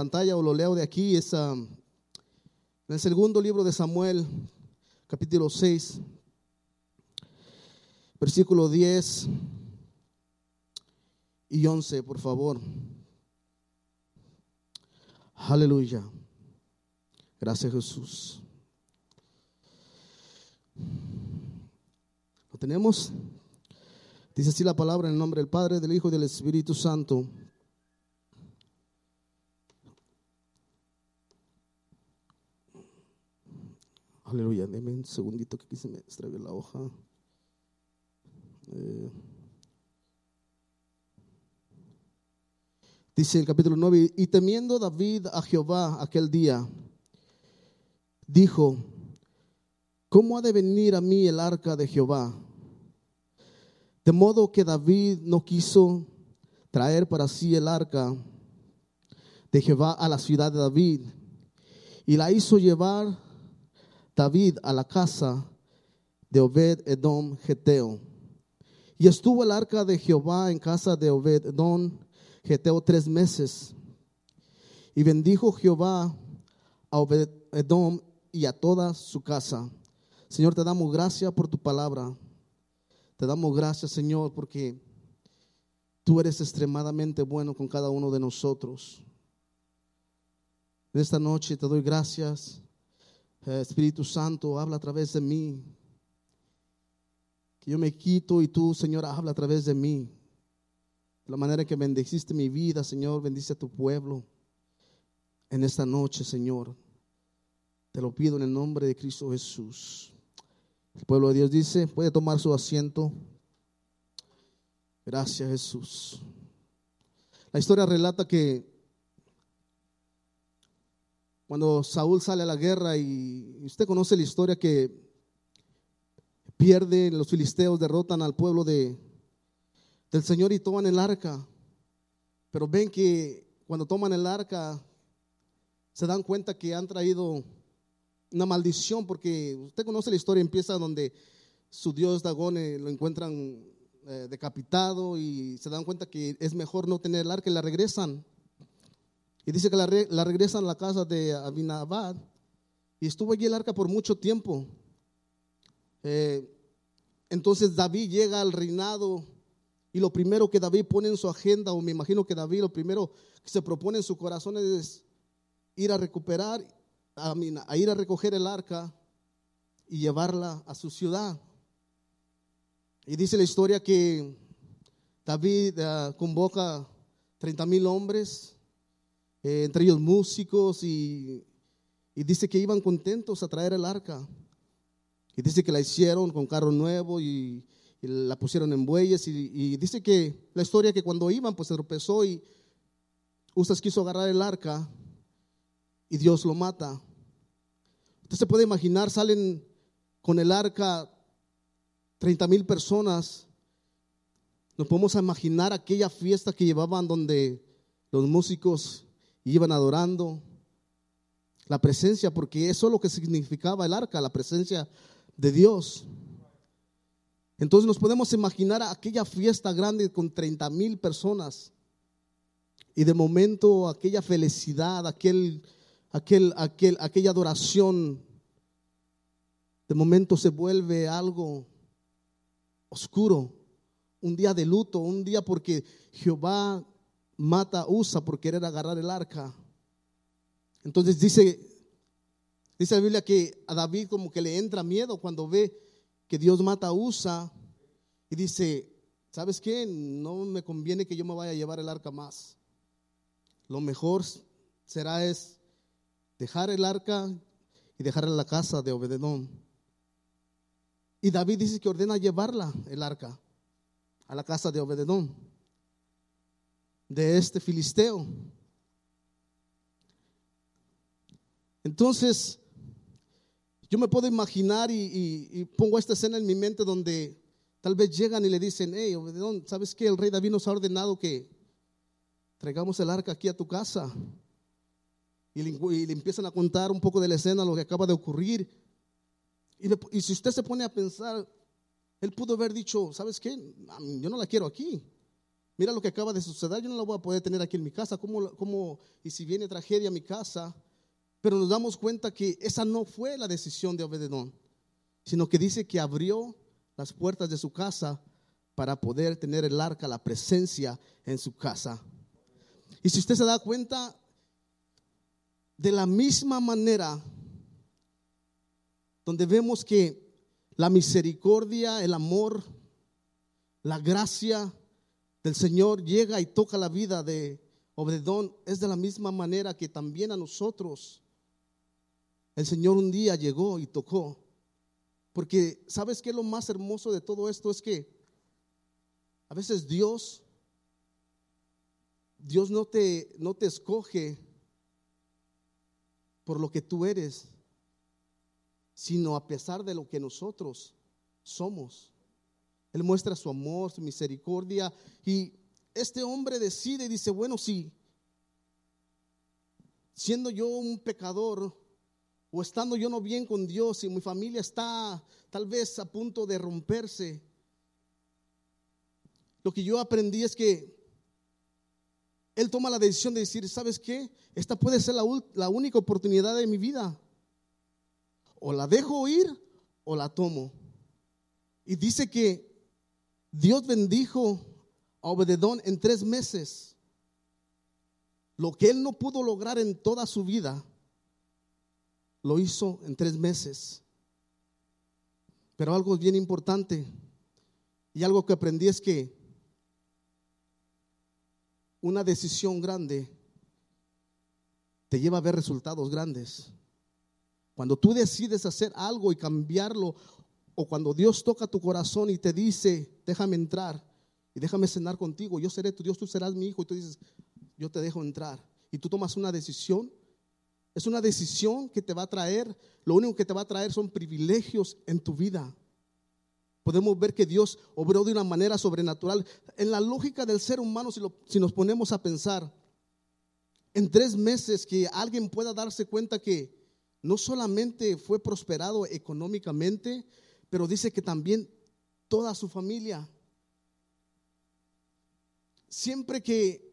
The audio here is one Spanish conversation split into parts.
pantalla o lo leo de aquí, es um, en el segundo libro de Samuel, capítulo 6, versículo 10 y 11, por favor. Aleluya. Gracias Jesús. ¿Lo tenemos? Dice así la palabra en el nombre del Padre, del Hijo y del Espíritu Santo. Aleluya, deme un segundito que aquí se me extrae la hoja. Eh, dice el capítulo 9, y temiendo David a Jehová aquel día, dijo, ¿cómo ha de venir a mí el arca de Jehová? De modo que David no quiso traer para sí el arca de Jehová a la ciudad de David y la hizo llevar David a la casa de Obed Edom Geteo. Y estuvo el arca de Jehová en casa de Obed Edom Geteo tres meses. Y bendijo Jehová a Obed Edom y a toda su casa. Señor, te damos gracias por tu palabra. Te damos gracias, Señor, porque tú eres extremadamente bueno con cada uno de nosotros. En esta noche te doy gracias. Eh, Espíritu Santo, habla a través de mí. Que yo me quito y tú, Señor, habla a través de mí. De la manera que bendeciste mi vida, Señor, bendice a tu pueblo. En esta noche, Señor, te lo pido en el nombre de Cristo Jesús. El pueblo de Dios dice, puede tomar su asiento. Gracias Jesús. La historia relata que cuando Saúl sale a la guerra y usted conoce la historia que pierde, los filisteos derrotan al pueblo de, del Señor y toman el arca. Pero ven que cuando toman el arca se dan cuenta que han traído una maldición, porque usted conoce la historia, empieza donde su dios Dagón eh, lo encuentran eh, decapitado y se dan cuenta que es mejor no tener el arca y la regresan. Y dice que la, regresan a la casa de Abinabad y estuvo allí el arca por mucho tiempo. Eh, entonces David llega al reinado y lo primero que David pone en su agenda, o me imagino que David lo primero que se propone en su corazón es ir a recuperar a, ir a recoger el arca y llevarla a su ciudad. Y dice la historia que David uh, convoca 30 mil hombres, eh, entre ellos músicos, y, dice que iban contentos a traer el arca. Y dice que la hicieron con carro nuevo y, la pusieron en bueyes. Y, y, dice que la historia que cuando iban, pues se tropezó y Usas quiso agarrar el arca y Dios lo mata. Usted se puede imaginar, salen con el arca 30 mil personas. Nos podemos imaginar aquella fiesta que llevaban donde los músicos iban adorando la presencia, porque eso es lo que significaba el arca, la presencia de Dios. Entonces nos podemos imaginar aquella fiesta grande con 30 mil personas y de momento aquella felicidad, aquel aquel, aquel, aquella adoración de momento se vuelve algo oscuro, un día de luto, un día porque Jehová mata a Usa por querer agarrar el arca. Entonces dice, dice la Biblia que a David como que le entra miedo cuando ve que Dios mata a Usa y dice, ¿sabes qué? No me conviene que yo me vaya a llevar el arca más. Lo mejor será es dejar el arca y dejarla en la casa de Obededón. Y David dice que ordena llevarla, el arca, a la casa de Obededón, de este filisteo. Entonces, yo me puedo imaginar y, pongo esta escena en mi mente donde tal vez llegan y le dicen, hey, Obededón, ¿sabes qué? El rey David nos ha ordenado que traigamos el arca aquí a tu casa y le, empiezan a contar un poco de la escena, lo que acaba de ocurrir. Y, y si usted se pone a pensar, él pudo haber dicho, ¿sabes qué? Yo no la quiero aquí. Mira lo que acaba de suceder, yo no la voy a poder tener aquí en mi casa, ¿cómo, cómo, y si viene tragedia a mi casa? Pero nos damos cuenta que esa no fue la decisión de Obededón, sino que dice que abrió las puertas de su casa para poder tener el arca, la presencia en su casa. Y si usted se da cuenta, de la misma manera, donde vemos que la misericordia, el amor, la gracia del Señor llega y toca la vida de Obededón, es de la misma manera que también a nosotros el Señor un día llegó y tocó. Porque sabes que lo más hermoso de todo esto es que a veces Dios Dios no te no te escoge por lo que tú eres, sino a pesar de lo que nosotros somos. Él muestra su amor, su misericordia y este hombre decide y dice, bueno, sí, siendo yo un pecador o estando yo no bien con Dios y mi familia está tal vez a punto de romperse, lo que yo aprendí es que él toma la decisión de decir, ¿sabes qué? Esta puede ser la, única oportunidad de mi vida. O la dejo ir o la tomo. Y dice que Dios bendijo a Obededón en tres meses. Lo que él no pudo lograr en toda su vida, lo hizo en tres meses. Pero algo bien importante y algo que aprendí es que una decisión grande te lleva a ver resultados grandes. Cuando tú decides hacer algo y cambiarlo, o cuando Dios toca tu corazón y te dice, déjame entrar y déjame cenar contigo, yo seré tu Dios, tú serás mi hijo, y tú dices, yo te dejo entrar. Y tú tomas una decisión, es una decisión que te va a traer, lo único que te va a traer son privilegios en tu vida podemos ver que Dios obró de una manera sobrenatural. En la lógica del ser humano, si, nos ponemos a pensar, en tres meses que alguien pueda darse cuenta que no solamente fue prosperado económicamente, pero dice que también toda su familia. Siempre que,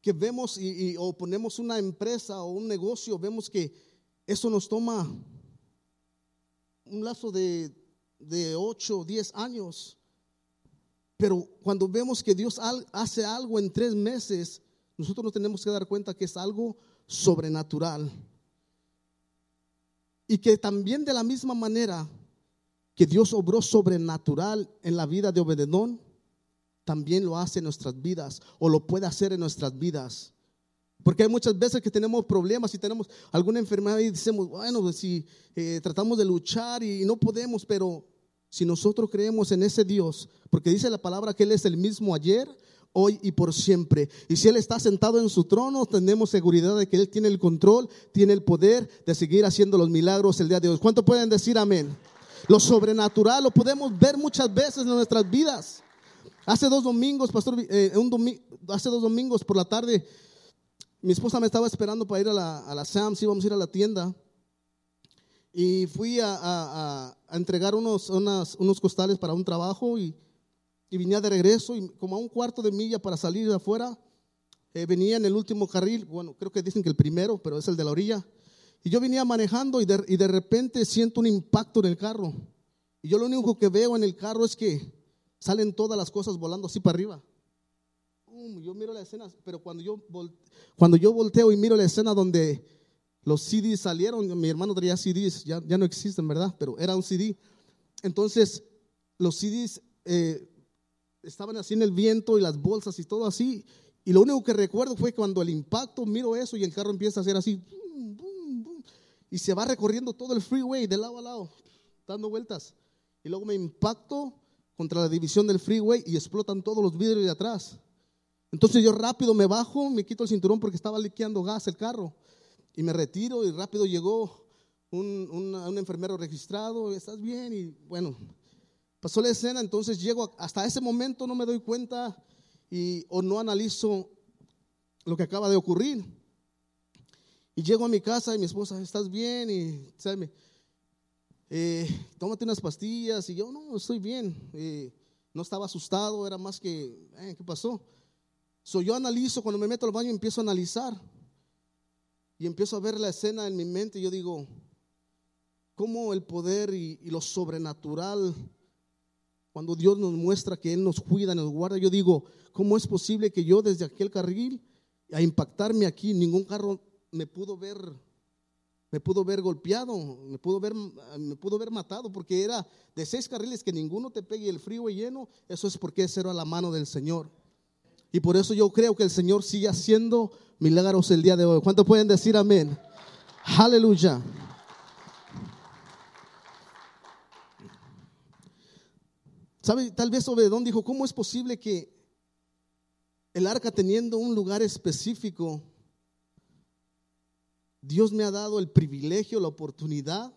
que vemos y, o ponemos una empresa o un negocio, vemos que eso nos toma un lazo de de 8 o 10 años. Pero cuando vemos que Dios hace algo en tres meses, nosotros nos tenemos que dar cuenta que es algo sobrenatural. Y que también de la misma manera que Dios obró sobrenatural en la vida de Obededón, también lo hace en nuestras vidas o lo puede hacer en nuestras vidas. Porque hay muchas veces que tenemos problemas y tenemos alguna enfermedad y decimos, bueno, pues si eh, tratamos de luchar y no podemos, pero si nosotros creemos en ese Dios, porque dice la palabra que Él es el mismo ayer, hoy y por siempre. Y si Él está sentado en su trono, tenemos seguridad de que Él tiene el control, tiene el poder de seguir haciendo los milagros el día de hoy. ¿Cuánto pueden decir amén? Lo sobrenatural lo podemos ver muchas veces en nuestras vidas. Hace dos domingos, pastor, eh, hace dos domingos por la tarde, mi esposa me estaba esperando para ir a la, a la Sam's, íbamos a ir a la tienda y fui a, entregar unos, unos costales para un trabajo y, y, venía de regreso y como a un cuarto de milla para salir de afuera, eh, venía en el último carril, bueno, creo que dicen que el primero, pero es el de la orilla. Y yo venía manejando y de, y de repente siento un impacto en el carro. Y yo lo único que veo en el carro es que salen todas las cosas volando así para arriba. yo miro la escena, pero cuando yo, cuando yo volteo y miro la escena donde los CDs salieron, mi hermano traía CDs, ya, ya no existen, ¿verdad? Pero era un CD. Entonces, los CDs eh, estaban así en el viento y las bolsas y todo así. Y lo único que recuerdo fue cuando el impacto, miro eso y el carro empieza a hacer así. Y se va recorriendo todo el freeway de lado a lado, dando vueltas. Y luego me impacto contra la división del freeway y explotan todos los vidrios de atrás. Entonces yo rápido me bajo, me quito el cinturón porque estaba liqueando gas el carro y me retiro y rápido llegó un, enfermero registrado, ¿estás bien? Y bueno, pasó la escena, entonces llego, hasta ese momento no me doy cuenta y, o no analizo lo que acaba de ocurrir. Y llego a mi casa y mi esposa, ¿estás bien? Y, ¿sabes? Eh, tómate unas pastillas. Y yo, no, estoy bien. Eh, no estaba asustado, era más que, eh, ¿qué pasó? So, yo analizo, cuando me meto al baño empiezo a analizar y empiezo a ver la escena en mi mente y yo digo, ¿cómo el poder y, y lo sobrenatural, cuando Dios nos muestra que Él nos cuida, nos guarda, yo digo, ¿cómo es posible que yo desde aquel carril a impactarme aquí, ningún carro me pudo ver me pudo ver golpeado, me pudo ver, me pudo ver matado, porque era de seis carriles que ninguno te pegue el frío y lleno, eso es porque ese era la mano del Señor. Y por eso yo creo que el Señor sigue haciendo milagros el día de hoy. ¿Cuántos pueden decir amén? Aleluya. ¿Sabe? Tal vez Obedón dijo, ¿cómo es posible que el arca teniendo un lugar específico Dios me ha dado el privilegio, la oportunidad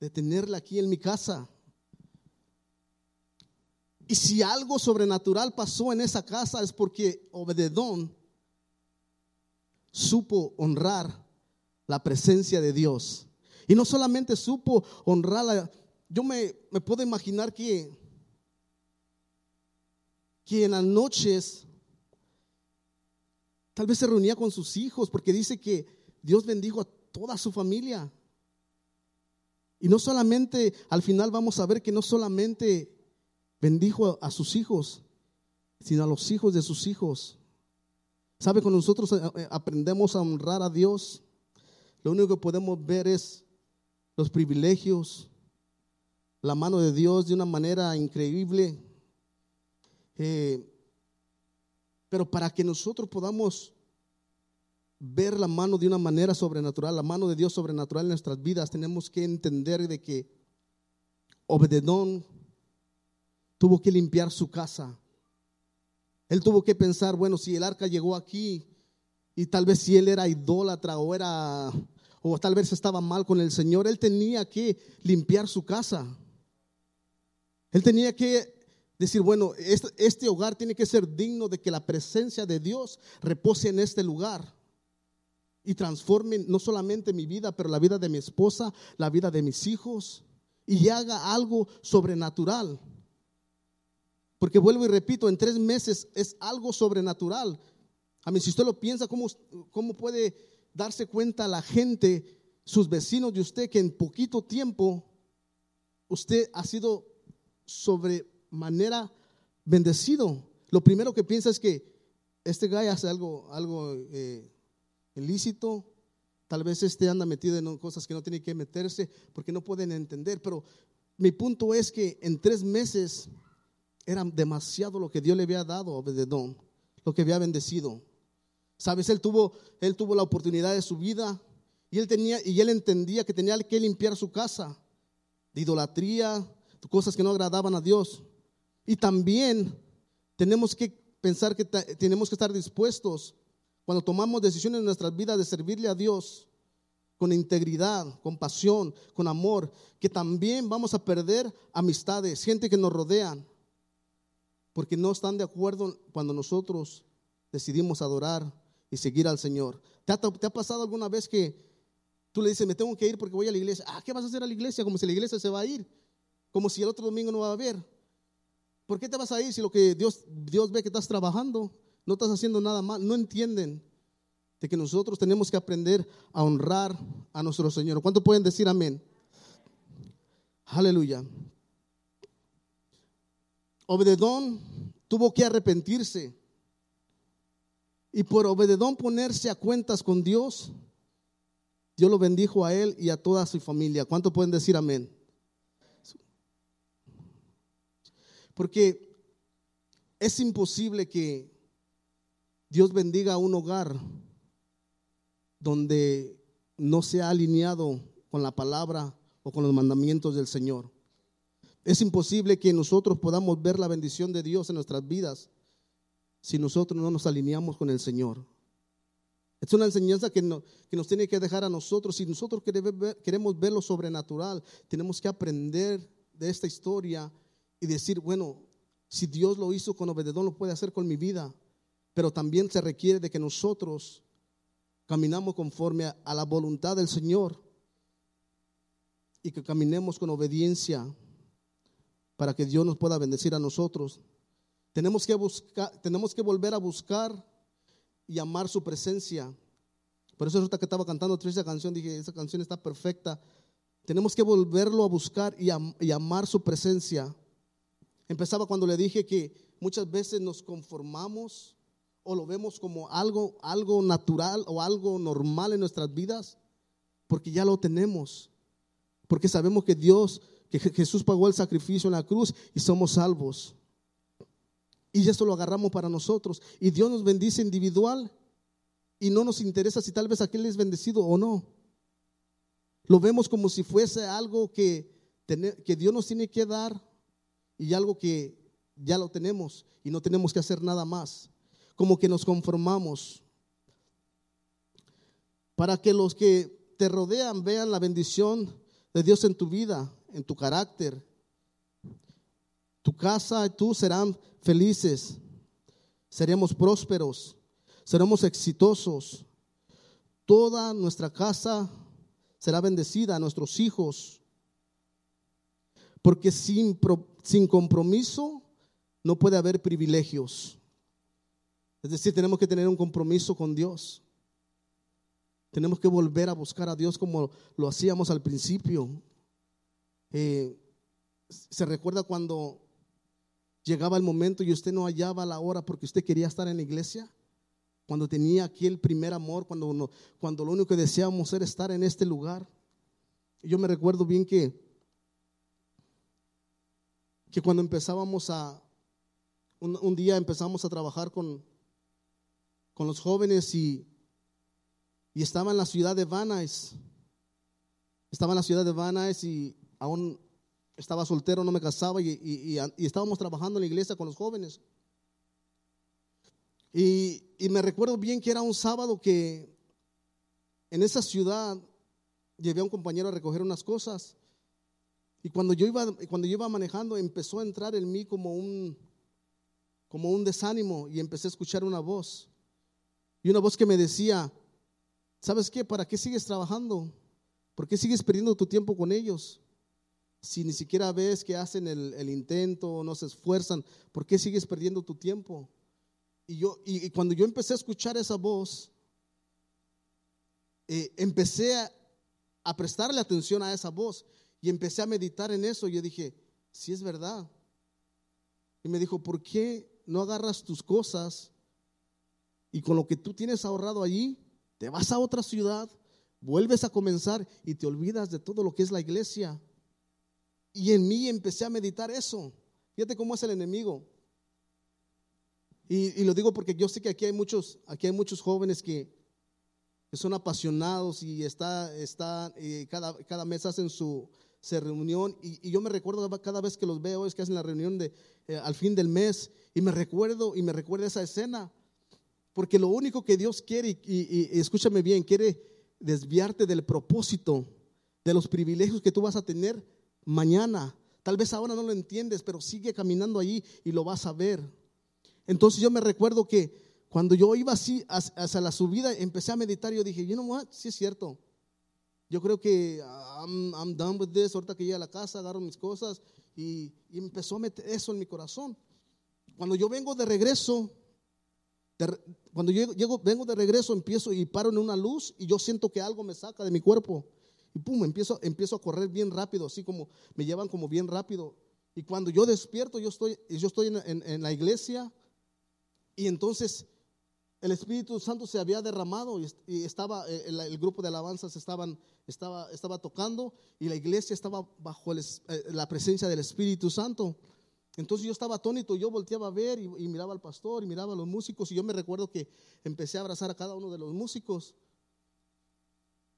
de tenerla aquí en mi casa. Y si algo sobrenatural pasó en esa casa es porque Obededón supo honrar la presencia de Dios. Y no solamente supo honrarla, yo me, me puedo imaginar que, que en las noches tal vez se reunía con sus hijos, porque dice que Dios bendijo a toda su familia. Y no solamente, al final vamos a ver que no solamente bendijo a, sus hijos, sino a los hijos de sus hijos. ¿Sabe? Cuando nosotros eh, eh, aprendemos a honrar a Dios, lo único que podemos ver es los privilegios, la mano de Dios de una manera increíble. Eh, pero para que nosotros podamos ver la mano de una manera sobrenatural, la mano de Dios sobrenatural en nuestras vidas, tenemos que entender de que Obededón tuvo que limpiar su casa. Él tuvo que pensar, bueno, si el arca llegó aquí y tal vez si él era idólatra o era o tal vez estaba mal con el Señor, él tenía que limpiar su casa. Él tenía que decir, bueno, este, este hogar tiene que ser digno de que la presencia de Dios repose en este lugar y transforme no solamente mi vida, pero la vida de mi esposa, la vida de mis hijos, y haga algo sobrenatural. Porque vuelvo y repito, en tres meses es algo sobrenatural. A mí, si usted lo piensa, ¿cómo, cómo puede darse cuenta la gente, sus vecinos de usted, que en poquito tiempo usted ha sido sobremanera bendecido? Lo primero que piensa es que este guy hace algo, algo eh, ilícito, tal vez este anda metido en cosas que no tiene que meterse porque no pueden entender, pero mi punto es que en tres meses era demasiado lo que Dios le había dado a Obededón, lo que había bendecido. Sabes, él tuvo, él tuvo la oportunidad de su vida y él tenía y él entendía que tenía que limpiar su casa de idolatría, cosas que no agradaban a Dios. Y también tenemos que pensar que tenemos que estar dispuestos cuando tomamos decisiones en nuestras vidas de servirle a Dios con integridad, con pasión, con amor, que también vamos a perder amistades, gente que nos rodean, porque no están de acuerdo cuando nosotros decidimos adorar y seguir al Señor. ¿Te ha, pasado alguna vez que tú le dices, me tengo que ir porque voy a la iglesia? Ah, ¿qué vas a hacer a la iglesia? Como si la iglesia se va a ir, como si el otro domingo no va a haber. ¿Por qué te vas a ir si lo que Dios, Dios ve que estás trabajando? No estás haciendo nada mal, no entienden de que nosotros tenemos que aprender a honrar a nuestro Señor. ¿Cuánto pueden decir amén? Aleluya. Obededón tuvo que arrepentirse. Y por Obededón ponerse a cuentas con Dios, Dios lo bendijo a él y a toda su familia. ¿Cuánto pueden decir amén? Porque es imposible que Dios bendiga un hogar donde no se ha alineado con la palabra o con los mandamientos del Señor. Es imposible que nosotros podamos ver la bendición de Dios en nuestras vidas si nosotros no nos alineamos con el Señor. Es una enseñanza que, nos tiene que dejar a nosotros. Si nosotros queremos ver, lo sobrenatural, tenemos que aprender de esta historia y decir, bueno, si Dios lo hizo con Obededón, lo puede hacer con mi vida pero también se requiere de que nosotros caminamos conforme a, la voluntad del Señor y que caminemos con obediencia para que Dios nos pueda bendecir a nosotros. Tenemos que, buscar, tenemos que volver a buscar y amar su presencia. Por eso ahorita que estaba cantando esa canción, dije, esa canción está perfecta. Tenemos que volverlo a buscar y, y amar su presencia. Empezaba cuando le dije que muchas veces nos conformamos o lo vemos como algo, algo natural o algo normal en nuestras vidas, porque ya lo tenemos, porque sabemos que Dios, que Jesús pagó el sacrificio en la cruz y somos salvos. Y eso lo agarramos para nosotros. Y Dios nos bendice individual y no nos interesa si tal vez aquel es bendecido o no. Lo vemos como si fuese algo que, que Dios nos tiene que dar y algo que ya lo tenemos y no tenemos que hacer nada más como que nos conformamos. Para que los que te rodean vean la bendición de Dios en tu vida, en tu carácter. Tu casa y tú serán felices, seremos prósperos, seremos exitosos. Toda nuestra casa será bendecida, nuestros hijos. Porque sin, sin compromiso no puede haber privilegios. Es decir, tenemos que tener un compromiso con Dios. Tenemos que volver a buscar a Dios como lo hacíamos al principio. Eh, ¿Se recuerda cuando llegaba el momento y usted no hallaba la hora porque usted quería estar en la iglesia? Cuando tenía aquí el primer amor, cuando, cuando lo único que deseábamos era estar en este lugar. Yo me recuerdo bien que, que cuando empezábamos a, un día empezamos a trabajar con, con los jóvenes y, y estaba en la ciudad de Vanais. Estaba en la ciudad de Vanais y aún estaba soltero, no me casaba y, y, estábamos trabajando en la iglesia con los jóvenes. Y, me recuerdo bien que era un sábado que en esa ciudad llevé a un compañero a recoger unas cosas. Y cuando yo iba, cuando yo iba manejando, empezó a entrar en mí como un, como un desánimo y empecé a escuchar una voz. Y una voz que me decía, ¿sabes qué? ¿Para qué sigues trabajando? ¿Por qué sigues perdiendo tu tiempo con ellos? Si ni siquiera ves que hacen el, intento, no se esfuerzan, ¿por qué sigues perdiendo tu tiempo? Y, yo, y, cuando yo empecé a escuchar esa voz, eh, empecé a, prestarle atención a esa voz y empecé a meditar en eso. Y yo dije, si es verdad. Y me dijo, ¿por qué no agarras tus cosas y con lo que tú tienes ahorrado allí, te vas a otra ciudad, vuelves a comenzar y te olvidas de todo lo que es la iglesia. Y en mí empecé a meditar eso. Fíjate cómo es el enemigo. Y, lo digo porque yo sé que aquí hay muchos, aquí hay muchos jóvenes que, son apasionados y está, está eh, cada, cada mes hacen su reunión. Y, yo me recuerdo cada vez que los veo es que hacen la reunión de, eh, al fin del mes. Y me recuerdo, y me recuerda esa escena porque lo único que Dios quiere, y, escúchame bien, quiere desviarte del propósito, de los privilegios que tú vas a tener mañana. Tal vez ahora no lo entiendes, pero sigue caminando allí y lo vas a ver. Entonces yo me recuerdo que cuando yo iba así hacia la subida, empecé a meditar y yo dije, you know what, sí es cierto. Yo creo que I'm, I'm done with this. Ahorita que llegue a la casa, agarro mis cosas y, empezó a meter eso en mi corazón. Cuando yo vengo de regreso, cuando yo llego, vengo de regreso, empiezo y paro en una luz y yo siento que algo me saca de mi cuerpo. Y pum, empiezo, empiezo a correr bien rápido, así como me llevan como bien rápido. Y cuando yo despierto, yo estoy, yo estoy en, la iglesia y entonces el Espíritu Santo se había derramado y, estaba, eh, el, grupo de alabanzas estaban, estaba, estaba tocando y la iglesia estaba bajo eh, la presencia del Espíritu Santo. Entonces yo estaba atónito, yo volteaba a ver y, miraba al pastor y miraba a los músicos y yo me recuerdo que empecé a abrazar a cada uno de los músicos.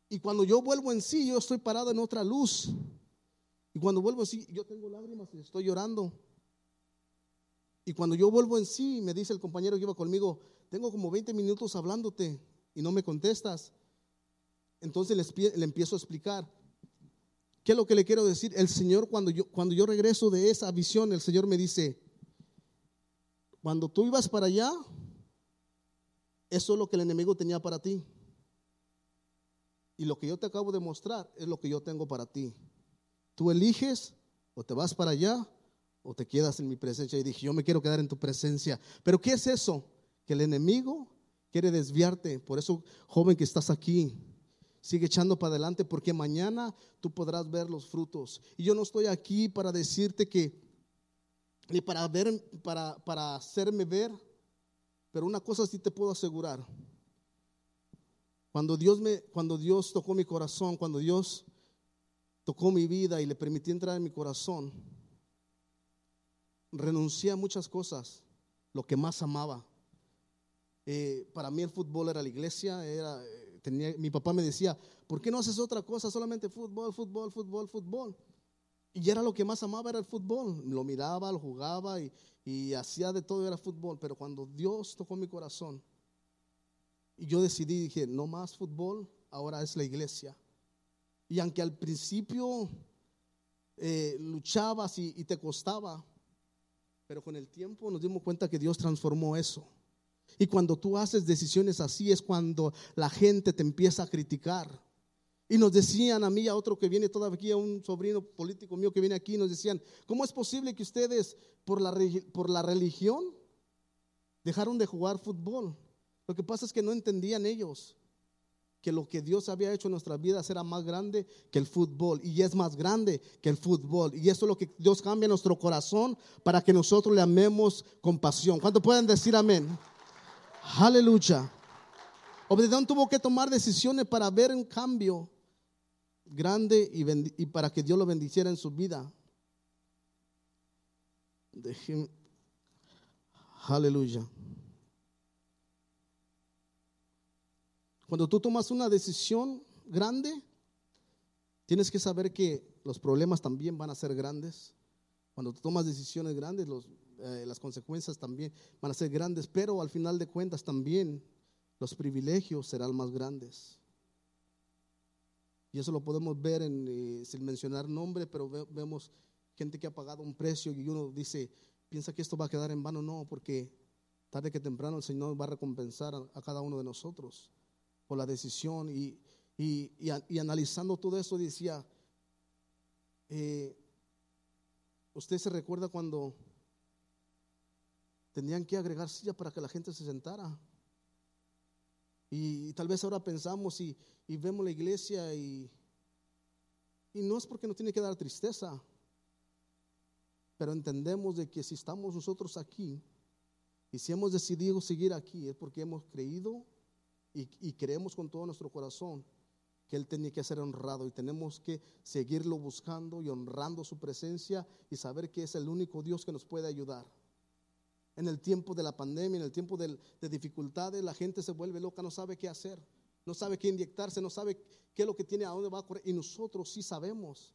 Y cuando yo vuelvo en sí, yo estoy parado en otra luz. Y cuando vuelvo en sí, yo tengo lágrimas y estoy llorando. Y cuando yo vuelvo en sí, me dice el compañero que iba conmigo, tengo como 20 minutos hablándote y no me contestas. Entonces le empiezo a explicar. ¿Qué es lo que le quiero decir? El Señor, cuando yo, cuando yo regreso de esa visión, el Señor me dice, cuando tú ibas para allá, eso es lo que el enemigo tenía para ti. Y lo que yo te acabo de mostrar es lo que yo tengo para ti. Tú eliges o te vas para allá o te quedas en mi presencia. Y dije, yo me quiero quedar en tu presencia. Pero ¿qué es eso? Que el enemigo quiere desviarte. Por eso, joven que estás aquí, sigue echando para adelante porque mañana tú podrás ver los frutos. Y yo no estoy aquí para decirte que, ni para ver, para, para hacerme ver, pero una cosa sí te puedo asegurar. Cuando Dios me, cuando Dios tocó mi corazón, cuando Dios tocó mi vida y le permití entrar en mi corazón, renuncié a muchas cosas, lo que más amaba. Eh, para mí el fútbol era la iglesia, era, mi papá me decía, ¿por qué no haces otra cosa? Solamente fútbol, fútbol, fútbol, fútbol. Y era lo que más amaba, era el fútbol. Lo miraba, lo jugaba y, y hacía de todo, era fútbol. Pero cuando Dios tocó mi corazón, y yo decidí, dije, no más fútbol, ahora es la iglesia. Y aunque al principio eh, luchabas y, te costaba, pero con el tiempo nos dimos cuenta que Dios transformó eso. Y cuando tú haces decisiones así es cuando la gente te empieza a criticar. Y nos decían a mí, a otro que viene todavía, a un sobrino político mío que viene aquí, nos decían, ¿cómo es posible que ustedes por la, por la religión dejaron de jugar fútbol? Lo que pasa es que no entendían ellos que lo que Dios había hecho en nuestras vidas era más grande que el fútbol y es más grande que el fútbol. Y eso es lo que Dios cambia en nuestro corazón para que nosotros le amemos con pasión. ¿Cuánto pueden decir amén? Aleluya. Obededón tuvo que tomar decisiones para ver un cambio grande y, para que Dios lo bendiciera en su vida. Aleluya. Cuando tú tomas una decisión grande, tienes que saber que los problemas también van a ser grandes. Cuando tú tomas decisiones grandes, eh, las consecuencias también van a ser grandes, pero al final de cuentas también los privilegios serán más grandes. Y eso lo podemos ver en, eh, sin mencionar nombre, pero vemos gente que ha pagado un precio y uno dice, piensa que esto va a quedar en vano. No, porque tarde que temprano el Señor va a recompensar a cada uno de nosotros por la decisión y, y, analizando todo eso decía, eh, usted se recuerda cuando tenían que agregar silla para que la gente se sentara. Y, tal vez ahora pensamos y, y, vemos la iglesia y, y no es porque nos tiene que dar tristeza, pero entendemos de que si estamos nosotros aquí y si hemos decidido seguir aquí es porque hemos creído y, creemos con todo nuestro corazón que Él tenía que ser honrado y tenemos que seguirlo buscando y honrando su presencia y saber que es el único Dios que nos puede ayudar. En el tiempo de la pandemia, en el tiempo de, dificultades, la gente se vuelve loca, no sabe qué hacer, no sabe qué inyectarse, no sabe qué es lo que tiene, a dónde va a correr. Y nosotros sí sabemos.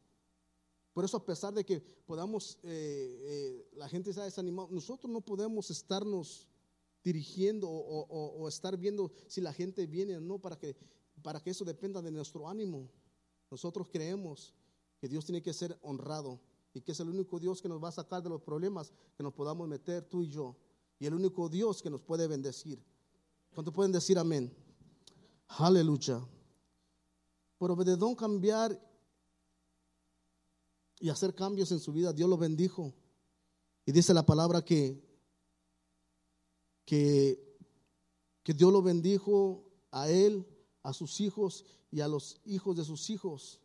Por eso, a pesar de que podamos, eh, eh, la gente está desanimada, nosotros no podemos estarnos dirigiendo o, estar viendo si la gente viene o no para que, para que eso dependa de nuestro ánimo. Nosotros creemos que Dios tiene que ser honrado y que es el único Dios que nos va a sacar de los problemas que nos podamos meter tú y yo. Y el único Dios que nos puede bendecir. ¿Cuánto pueden decir amén? Aleluya. Por obededón cambiar y hacer cambios en su vida, Dios lo bendijo. Y dice la palabra que que, que Dios lo bendijo a él, a sus hijos y a los hijos de sus hijos.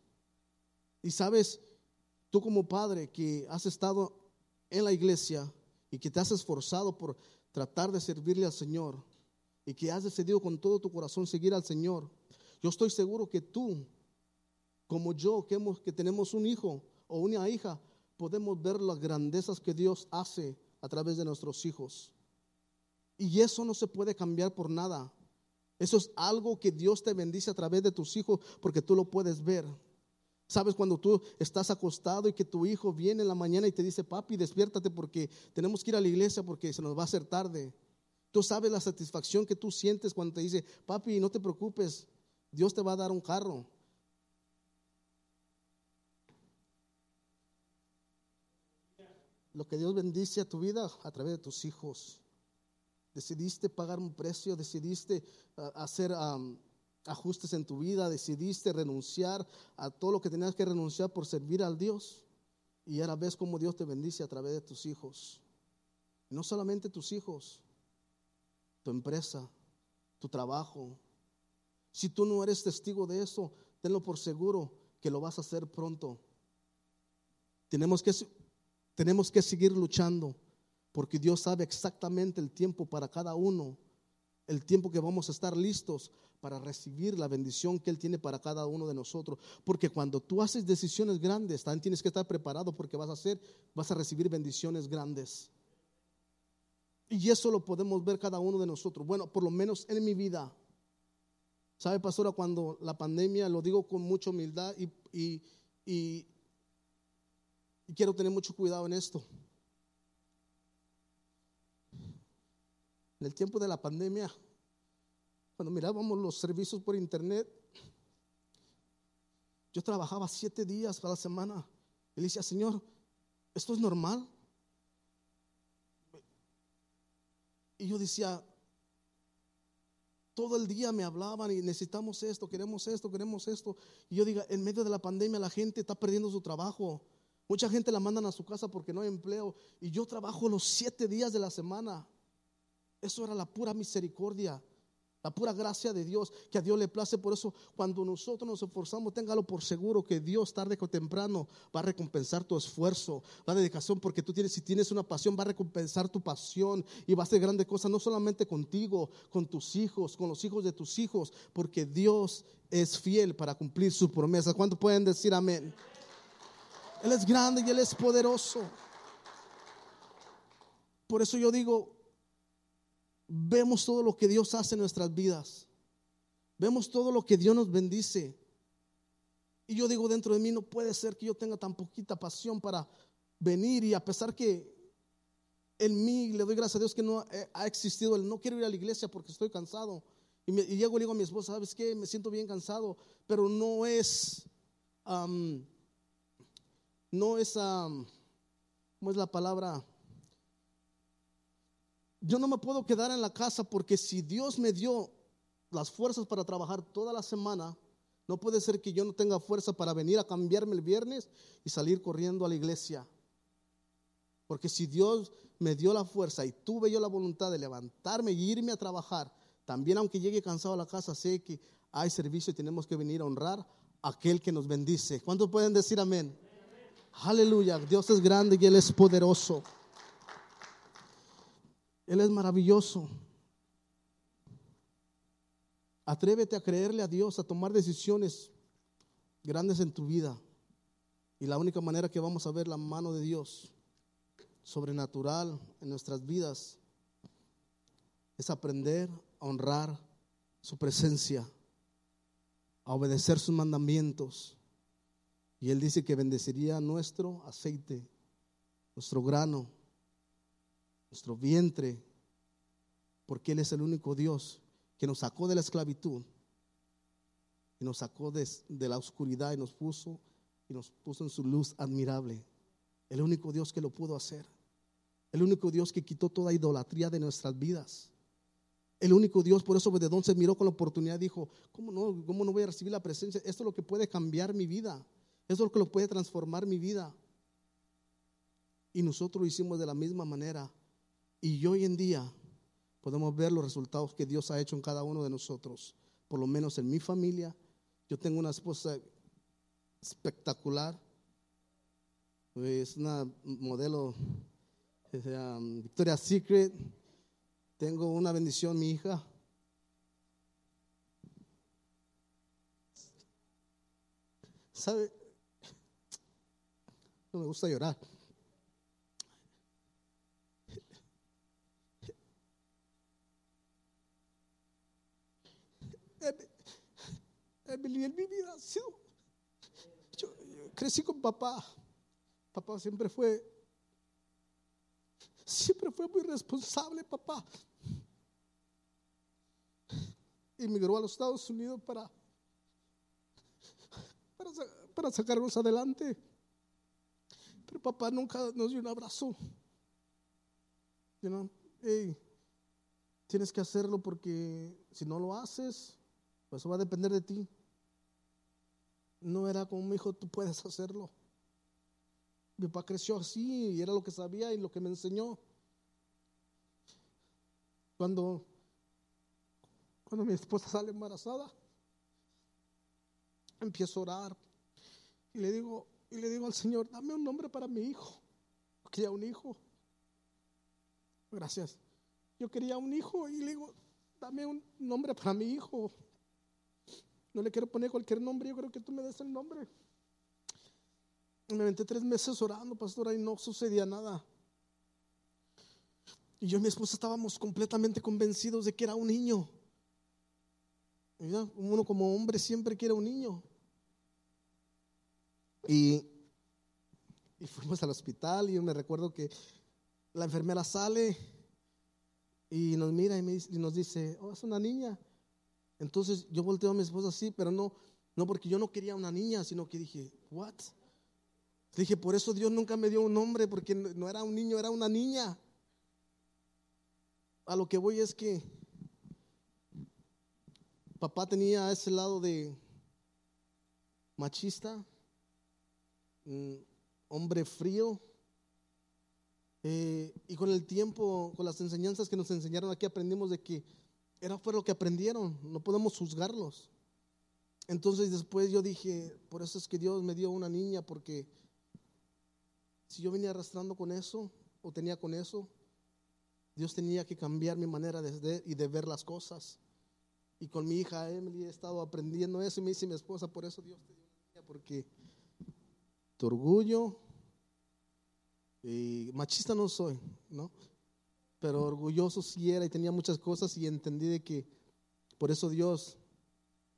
Y sabes, tú como padre que has estado en la iglesia y que te has esforzado por tratar de servirle al Señor y que has decidido con todo tu corazón seguir al Señor, yo estoy seguro que tú, como yo, que, hemos, que tenemos un hijo o una hija, podemos ver las grandezas que Dios hace a través de nuestros hijos. Y eso no se puede cambiar por nada. Eso es algo que Dios te bendice a través de tus hijos porque tú lo puedes ver. Sabes cuando tú estás acostado y que tu hijo viene en la mañana y te dice, papi, despiértate porque tenemos que ir a la iglesia porque se nos va a hacer tarde. Tú sabes la satisfacción que tú sientes cuando te dice, papi, no te preocupes, Dios te va a dar un carro. Lo que Dios bendice a tu vida a través de tus hijos decidiste pagar un precio, decidiste ah, hacer ajustes en tu vida, decidiste renunciar a todo lo que tenías que renunciar por servir al Dios. Y ahora ves cómo Dios te bendice a través de tus hijos. No solamente tus hijos, tu empresa, tu trabajo. Si tú no eres testigo de eso, tenlo por seguro que lo vas a hacer pronto. Tenemos que, tenemos que seguir luchando porque Dios sabe exactamente el tiempo para cada uno, el tiempo que vamos a estar listos para recibir la bendición que Él tiene para cada uno de nosotros. Porque cuando tú haces decisiones grandes, también tienes que estar preparado porque vas a hacer, vas a recibir bendiciones grandes. Y eso lo podemos ver cada uno de nosotros. Bueno, por lo menos en mi vida. ¿Sabe, pastora? Cuando la pandemia, lo digo con mucha humildad y, y, quiero tener mucho cuidado en esto. En el tiempo de la pandemia, cuando mirábamos los servicios por internet, yo trabajaba siete días para la semana. Y le decía, Señor, ¿esto es normal? Y yo decía, todo el día me hablaban y necesitamos esto, queremos esto, queremos esto. Y yo diga, en medio de la pandemia la gente está perdiendo su trabajo. Mucha gente la mandan a su casa porque no hay empleo. Y yo trabajo los siete días de la semana. Eso era la pura misericordia. La pura gracia de Dios, que a Dios le place. Por eso, cuando nosotros nos esforzamos, téngalo por seguro que Dios, tarde o temprano, va a recompensar tu esfuerzo, la dedicación, porque tú tienes, si tienes una pasión, va a recompensar tu pasión y va a hacer grandes cosas, no solamente contigo, con tus hijos, con los hijos de tus hijos, porque Dios es fiel para cumplir su promesa. ¿Cuánto pueden decir amén? Él es grande y Él es poderoso. Por eso yo digo, vemos todo lo que Dios hace en nuestras vidas. Vemos todo lo que Dios nos bendice. Y yo digo dentro de mí, no puede ser que yo tenga tan poquita pasión para venir y a pesar que en mí le doy gracias a Dios que no ha existido el no quiero ir a la iglesia porque estoy cansado. Y, llego y le digo a mi esposa, ¿sabes qué? Me siento bien cansado, pero no es, no es, ¿cómo es la palabra? Yo no me puedo quedar en la casa porque si Dios me dio las fuerzas para trabajar toda la semana, no puede ser que yo no tenga fuerza para venir a cambiarme el viernes y salir corriendo a la iglesia. Porque si Dios me dio la fuerza y tuve yo la voluntad de levantarme y irme a trabajar, también aunque llegue cansado a la casa, sé que hay servicio y tenemos que venir a honrar a aquel que nos bendice. ¿Cuántos pueden decir amén? Aleluya, Dios es grande y Él es poderoso. Él es maravilloso. Atrévete a creerle a Dios, a tomar decisiones grandes en tu vida. Y la única manera que vamos a ver la mano de Dios sobrenatural en nuestras vidas es aprender a honrar su presencia, a obedecer sus mandamientos. Y Él dice que bendeciría nuestro aceite, nuestro grano, nuestro vientre, porque Él es el único Dios que nos sacó de la esclavitud y nos sacó de, la oscuridad y nos puso y nos puso en su luz admirable. El único Dios que lo pudo hacer. El único Dios que quitó toda idolatría de nuestras vidas. El único Dios, por eso de se miró con la oportunidad, dijo, ¿cómo no, ¿cómo no voy a recibir la presencia? Esto es lo que puede cambiar mi vida. Esto es lo que lo puede transformar mi vida. Y nosotros lo hicimos de la misma manera. Y hoy en día podemos ver los resultados que Dios ha hecho en cada uno de nosotros, por lo menos en mi familia. Yo tengo una esposa espectacular, es una modelo um, Victoria's Secret. Tengo una bendición, mi hija. ¿Sabe? No me gusta llorar. Emily en mi vida. Yo, crecí con papá. Papá siempre fue. Siempre fue muy responsable, papá. Emigró a los Estados Unidos para, para, sacarnos adelante. Pero papá nunca nos dio un abrazo. tienes que hacerlo porque si no lo haces, pues eso va a depender de ti. No era como hijo, tú puedes hacerlo. Mi papá creció así y era lo que sabía y lo que me enseñó. Cuando, cuando mi esposa sale embarazada, empiezo a orar y le digo, y le digo al Señor, dame un nombre para mi hijo. Quería un hijo. Gracias. Yo quería un hijo y le digo, dame un nombre para mi hijo. No le quiero poner cualquier nombre, yo creo que tú me des el nombre. Me aventé tres meses orando, pastora, y no sucedía nada. Y yo y mi esposa estábamos completamente convencidos de que era un niño. Uno como hombre siempre quiere un niño. Y, y fuimos al hospital y yo me recuerdo que la enfermera sale y nos mira y, nos dice, oh, es una niña. Entonces yo volteo a mi esposa así, pero no, no porque yo no quería una niña, sino que dije, what? Dije, por eso Dios nunca me dio un nombre, porque no era un niño, era una niña. A lo que voy es que papá tenía ese lado de machista, hombre frío, eh, y con el tiempo, con las enseñanzas que nos enseñaron aquí, aprendimos de que era fue lo que aprendieron, no podemos juzgarlos. Entonces después yo dije, por eso es que Dios me dio una niña, porque si yo venía arrastrando con eso, o tenía con eso, Dios tenía que cambiar mi manera de ver y de ver las cosas. Y con mi hija Emily he estado aprendiendo eso y me dice mi esposa, por eso Dios te dio una niña, porque tu orgullo, y machista no soy, ¿no? Pero orgulloso sí era y tenía muchas cosas y entendí de que por eso Dios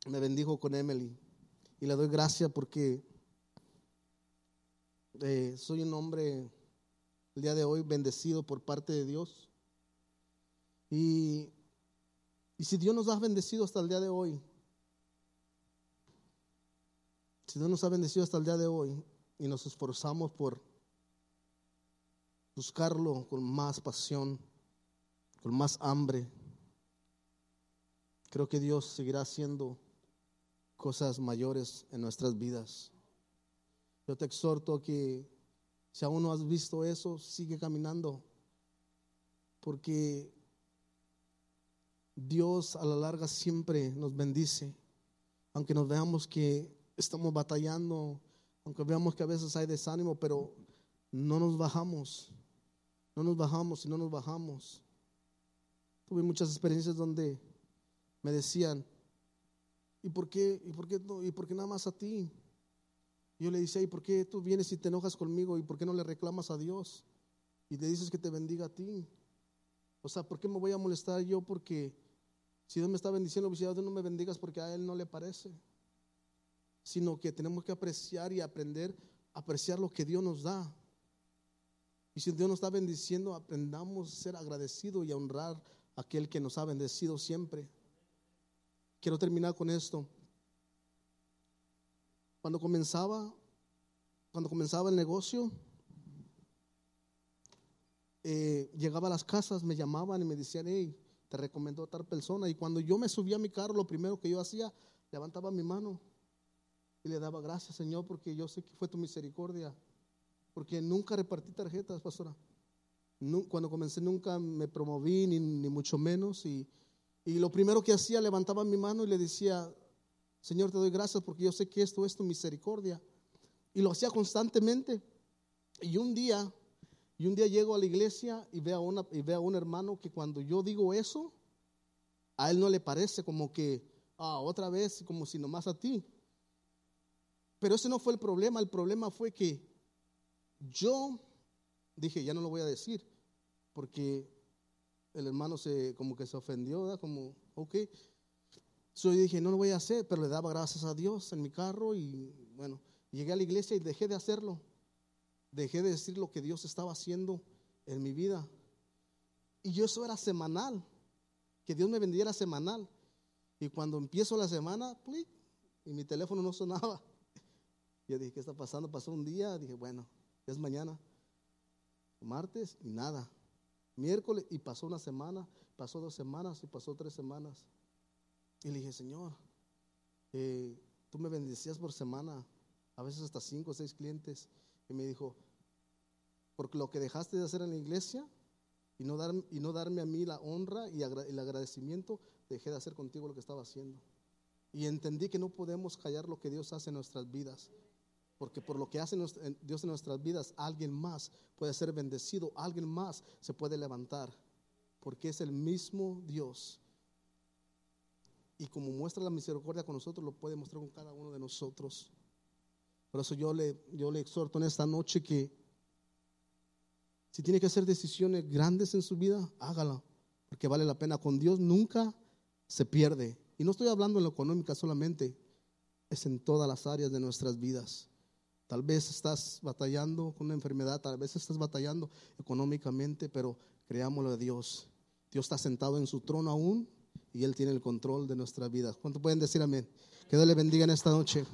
me bendijo con Emily. Y le doy gracias porque eh, soy un hombre el día de hoy bendecido por parte de Dios. Y, y si Dios nos ha bendecido hasta el día de hoy, si Dios nos ha bendecido hasta el día de hoy y nos esforzamos por buscarlo con más pasión, con más hambre. Creo que Dios seguirá haciendo cosas mayores en nuestras vidas. Yo te exhorto que si aún no has visto eso, sigue caminando, porque Dios a la larga siempre nos bendice, aunque nos veamos que estamos batallando, aunque veamos que a veces hay desánimo, pero no nos bajamos. No nos bajamos y no nos bajamos. Tuve muchas experiencias donde me decían, ¿y por qué? ¿Y por qué, ¿y por qué nada más a ti? yo le decía, ¿y por qué tú vienes y te enojas conmigo? ¿Y por qué no le reclamas a Dios? Y le dices que te bendiga a ti. O sea, ¿por qué me voy a molestar yo? Porque si Dios me está bendiciendo, pues no me bendigas porque a Él no le parece. Sino que tenemos que apreciar y aprender a apreciar lo que Dios nos da. Y si Dios nos está bendiciendo, aprendamos a ser agradecidos y a honrar aquel que nos ha bendecido siempre. Quiero terminar con esto. Cuando comenzaba, cuando comenzaba el negocio, eh, llegaba a las casas, me llamaban y me decían, hey, te recomiendo a tal persona. Y cuando yo me subía a mi carro, lo primero que yo hacía, levantaba mi mano y le daba gracias, Señor, porque yo sé que fue tu misericordia porque nunca repartí tarjetas, pastora. Cuando comencé nunca me promoví, ni, mucho menos. Y, y, lo primero que hacía, levantaba mi mano y le decía, Señor, te doy gracias porque yo sé que esto es tu misericordia. Y lo hacía constantemente. Y un día, y un día llego a la iglesia y veo a, una, y veo un hermano que cuando yo digo eso, a él no le parece como que, ah, otra vez, como si nomás a ti. Pero ese no fue el problema, el problema fue que yo dije, ya no lo voy a decir, porque el hermano se como que se ofendió, como, ok. So yo dije, no lo voy a hacer, pero le daba gracias a Dios en mi carro y bueno, llegué a la iglesia y dejé de hacerlo. Dejé de decir lo que Dios estaba haciendo en mi vida. Y yo eso era semanal, que Dios me vendiera semanal. Y cuando empiezo la semana, y mi teléfono no sonaba. Yo dije, ¿qué está pasando? Pasó un día, dije, bueno, es mañana. Martes y nada. Miércoles y pasó una semana, pasó dos semanas y pasó tres semanas. Y le dije, Señor, eh, tú me bendecías por semana, a veces hasta cinco o seis clientes. Y me dijo, Porque lo que dejaste de hacer en la iglesia y no, dar, y no darme a mí la honra y el agradecimiento, dejé de hacer contigo lo que estaba haciendo. Y entendí que no podemos callar lo que Dios hace en nuestras vidas. Porque por lo que hace Dios en nuestras vidas, alguien más puede ser bendecido, alguien más se puede levantar. Porque es el mismo Dios. Y como muestra la misericordia con nosotros, lo puede mostrar con cada uno de nosotros. Por eso yo le, exhorto en esta noche que si tiene que hacer decisiones grandes en su vida, hágala, porque vale la pena. Con Dios nunca se pierde. Y no estoy hablando en lo económica solamente, es en todas las áreas de nuestras vidas. Tal vez estás batallando con una enfermedad, tal vez estás batallando económicamente, pero creámoslo a Dios. Dios está sentado en su trono aún y Él tiene el control de nuestra vida. ¿Cuánto pueden decir amén? Que Dios le bendiga en esta noche.